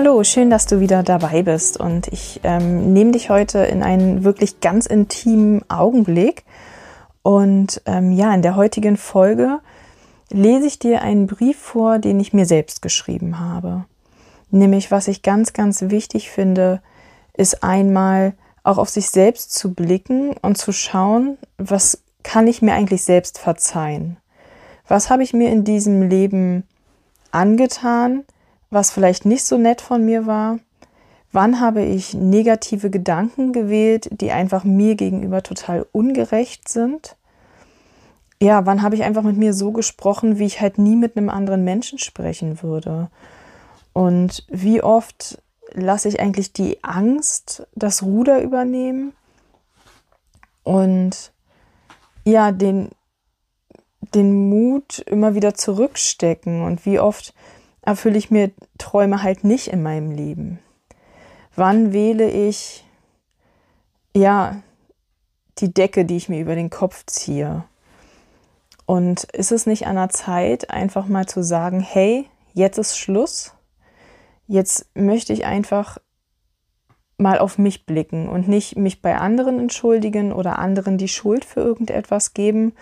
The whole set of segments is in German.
Hallo, schön, dass du wieder dabei bist und ich ähm, nehme dich heute in einen wirklich ganz intimen Augenblick. Und ähm, ja, in der heutigen Folge lese ich dir einen Brief vor, den ich mir selbst geschrieben habe. Nämlich, was ich ganz, ganz wichtig finde, ist einmal auch auf sich selbst zu blicken und zu schauen, was kann ich mir eigentlich selbst verzeihen? Was habe ich mir in diesem Leben angetan, was vielleicht nicht so nett von mir war? Wann habe ich negative Gedanken gewählt, die einfach mir gegenüber total ungerecht sind? Ja, wann habe ich einfach mit mir so gesprochen, wie ich halt nie mit einem anderen Menschen sprechen würde? Und wie oft lasse ich eigentlich die Angst das Ruder übernehmen und ja, den, den Mut immer wieder zurückstecken und wie oft erfülle ich mir Träume halt nicht in meinem Leben. Wann wähle ich ja die Decke, die ich mir über den Kopf ziehe? Und ist es nicht an der Zeit, einfach mal zu sagen, hey, jetzt ist Schluss? Jetzt möchte ich einfach mal auf mich blicken und nicht mich bei anderen entschuldigen oder anderen die Schuld für irgendetwas geben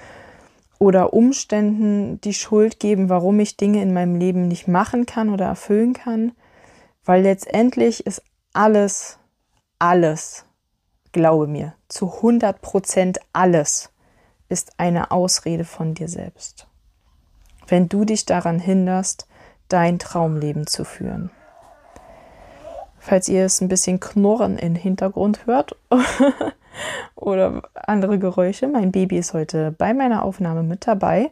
oder Umständen die Schuld geben, warum ich Dinge in meinem Leben nicht machen kann oder erfüllen kann, weil letztendlich ist alles, alles, glaube mir, zu 100 Prozent alles ist eine Ausrede von dir selbst. Wenn du dich daran hinderst, dein Traumleben zu führen falls ihr es ein bisschen knurren im Hintergrund hört oder andere Geräusche. Mein Baby ist heute bei meiner Aufnahme mit dabei,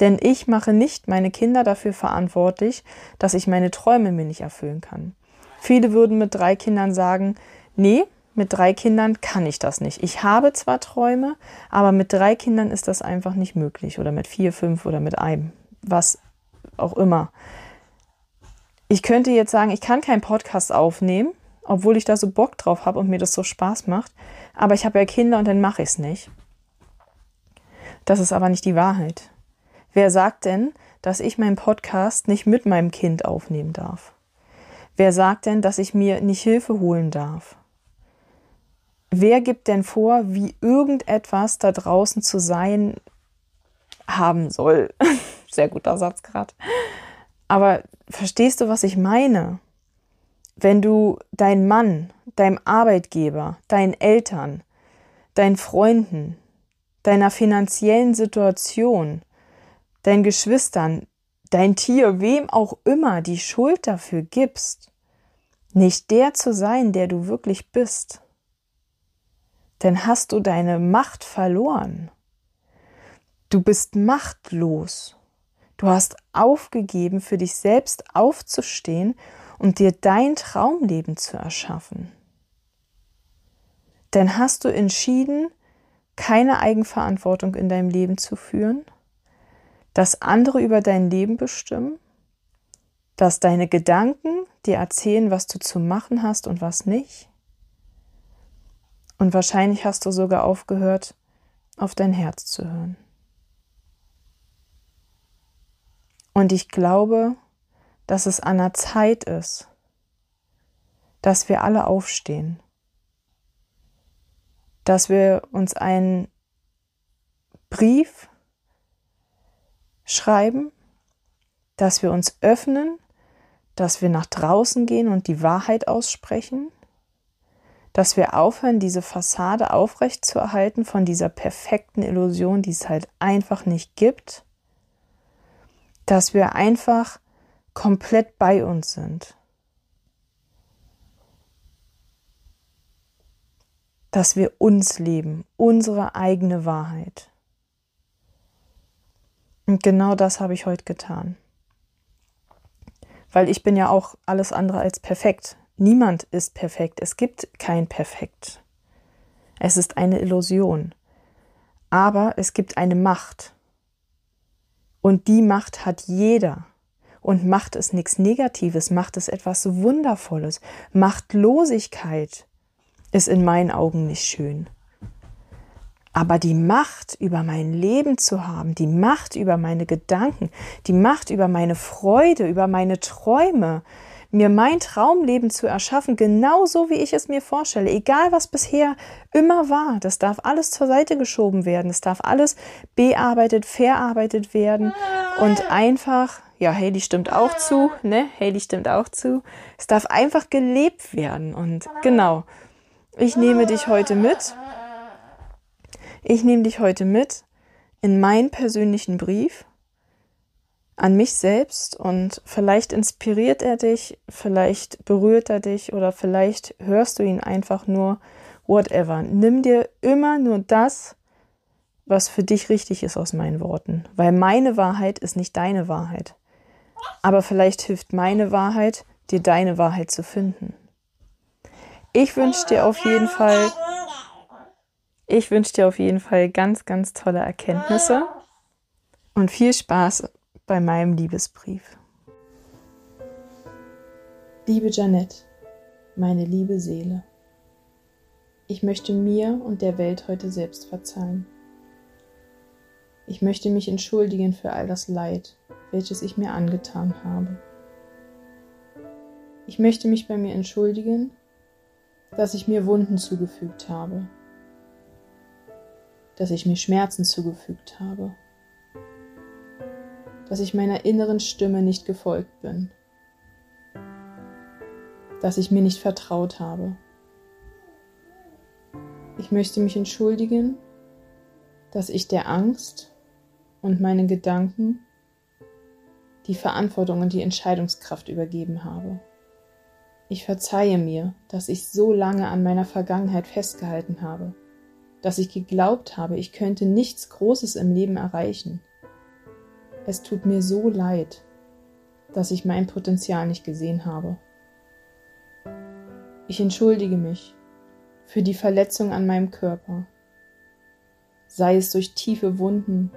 denn ich mache nicht meine Kinder dafür verantwortlich, dass ich meine Träume mir nicht erfüllen kann. Viele würden mit drei Kindern sagen, nee, mit drei Kindern kann ich das nicht. Ich habe zwar Träume, aber mit drei Kindern ist das einfach nicht möglich oder mit vier, fünf oder mit einem, was auch immer ich könnte jetzt sagen, ich kann keinen Podcast aufnehmen, obwohl ich da so Bock drauf habe und mir das so Spaß macht. Aber ich habe ja Kinder und dann mache ich es nicht. Das ist aber nicht die Wahrheit. Wer sagt denn, dass ich meinen Podcast nicht mit meinem Kind aufnehmen darf? Wer sagt denn, dass ich mir nicht Hilfe holen darf? Wer gibt denn vor, wie irgendetwas da draußen zu sein haben soll? Sehr guter Satz gerade. Aber verstehst du, was ich meine? Wenn du deinen Mann, deinem Arbeitgeber, deinen Eltern, deinen Freunden, deiner finanziellen Situation, deinen Geschwistern, dein Tier, wem auch immer die Schuld dafür gibst, nicht der zu sein, der du wirklich bist, dann hast du deine Macht verloren. Du bist machtlos. Du hast aufgegeben, für dich selbst aufzustehen und dir dein Traumleben zu erschaffen. Denn hast du entschieden, keine Eigenverantwortung in deinem Leben zu führen, dass andere über dein Leben bestimmen, dass deine Gedanken dir erzählen, was du zu machen hast und was nicht. Und wahrscheinlich hast du sogar aufgehört, auf dein Herz zu hören. Und ich glaube, dass es an der Zeit ist, dass wir alle aufstehen, dass wir uns einen Brief schreiben, dass wir uns öffnen, dass wir nach draußen gehen und die Wahrheit aussprechen, dass wir aufhören, diese Fassade aufrechtzuerhalten von dieser perfekten Illusion, die es halt einfach nicht gibt dass wir einfach komplett bei uns sind. dass wir uns leben, unsere eigene Wahrheit. Und genau das habe ich heute getan. Weil ich bin ja auch alles andere als perfekt. Niemand ist perfekt. Es gibt kein Perfekt. Es ist eine Illusion. Aber es gibt eine Macht. Und die Macht hat jeder. Und Macht ist nichts Negatives, Macht ist etwas Wundervolles. Machtlosigkeit ist in meinen Augen nicht schön. Aber die Macht über mein Leben zu haben, die Macht über meine Gedanken, die Macht über meine Freude, über meine Träume, mir mein Traumleben zu erschaffen, genauso wie ich es mir vorstelle, egal was bisher immer war, das darf alles zur Seite geschoben werden, es darf alles bearbeitet, verarbeitet werden und einfach, ja, Haley stimmt auch zu, ne? Haley stimmt auch zu. Es darf einfach gelebt werden und genau. Ich nehme dich heute mit ich nehme dich heute mit in meinen persönlichen Brief an mich selbst und vielleicht inspiriert er dich, vielleicht berührt er dich oder vielleicht hörst du ihn einfach nur, whatever. Nimm dir immer nur das, was für dich richtig ist aus meinen Worten, weil meine Wahrheit ist nicht deine Wahrheit. Aber vielleicht hilft meine Wahrheit, dir deine Wahrheit zu finden. Ich wünsche dir auf jeden Fall ich wünsche dir auf jeden Fall ganz, ganz tolle Erkenntnisse und viel Spaß bei meinem Liebesbrief. Liebe Janette, meine liebe Seele, ich möchte mir und der Welt heute selbst verzeihen. Ich möchte mich entschuldigen für all das Leid, welches ich mir angetan habe. Ich möchte mich bei mir entschuldigen, dass ich mir Wunden zugefügt habe, dass ich mir Schmerzen zugefügt habe, dass ich meiner inneren Stimme nicht gefolgt bin, dass ich mir nicht vertraut habe. Ich möchte mich entschuldigen, dass ich der Angst und meinen Gedanken die Verantwortung und die Entscheidungskraft übergeben habe. Ich verzeihe mir, dass ich so lange an meiner Vergangenheit festgehalten habe dass ich geglaubt habe, ich könnte nichts Großes im Leben erreichen. Es tut mir so leid, dass ich mein Potenzial nicht gesehen habe. Ich entschuldige mich für die Verletzung an meinem Körper, sei es durch tiefe Wunden,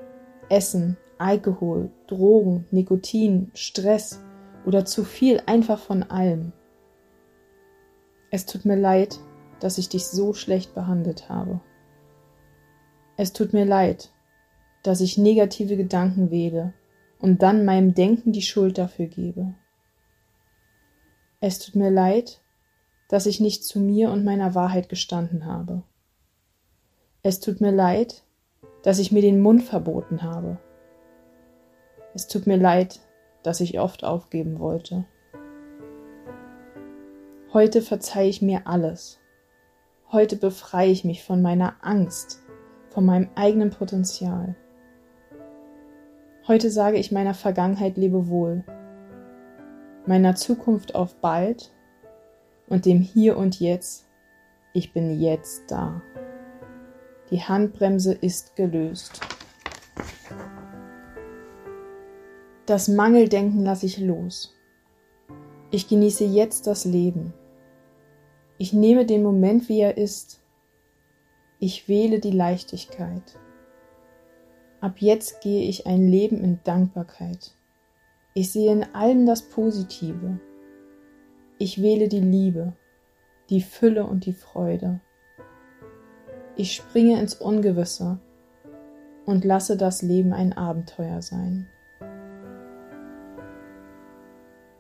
Essen, Alkohol, Drogen, Nikotin, Stress oder zu viel einfach von allem. Es tut mir leid, dass ich dich so schlecht behandelt habe. Es tut mir leid, dass ich negative Gedanken wähle und dann meinem Denken die Schuld dafür gebe. Es tut mir leid, dass ich nicht zu mir und meiner Wahrheit gestanden habe. Es tut mir leid, dass ich mir den Mund verboten habe. Es tut mir leid, dass ich oft aufgeben wollte. Heute verzeihe ich mir alles. Heute befreie ich mich von meiner Angst, von meinem eigenen Potenzial. Heute sage ich meiner Vergangenheit Lebewohl, meiner Zukunft auf bald und dem Hier und Jetzt, ich bin jetzt da. Die Handbremse ist gelöst. Das Mangeldenken lasse ich los. Ich genieße jetzt das Leben. Ich nehme den Moment, wie er ist, ich wähle die Leichtigkeit. Ab jetzt gehe ich ein Leben in Dankbarkeit. Ich sehe in allem das Positive. Ich wähle die Liebe, die Fülle und die Freude. Ich springe ins Ungewisse und lasse das Leben ein Abenteuer sein.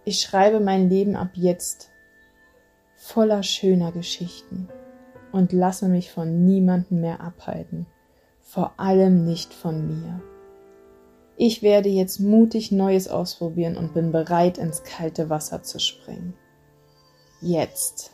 Ich schreibe mein Leben ab jetzt voller schöner Geschichten und lasse mich von niemandem mehr abhalten, vor allem nicht von mir. Ich werde jetzt mutig Neues ausprobieren und bin bereit, ins kalte Wasser zu springen. Jetzt.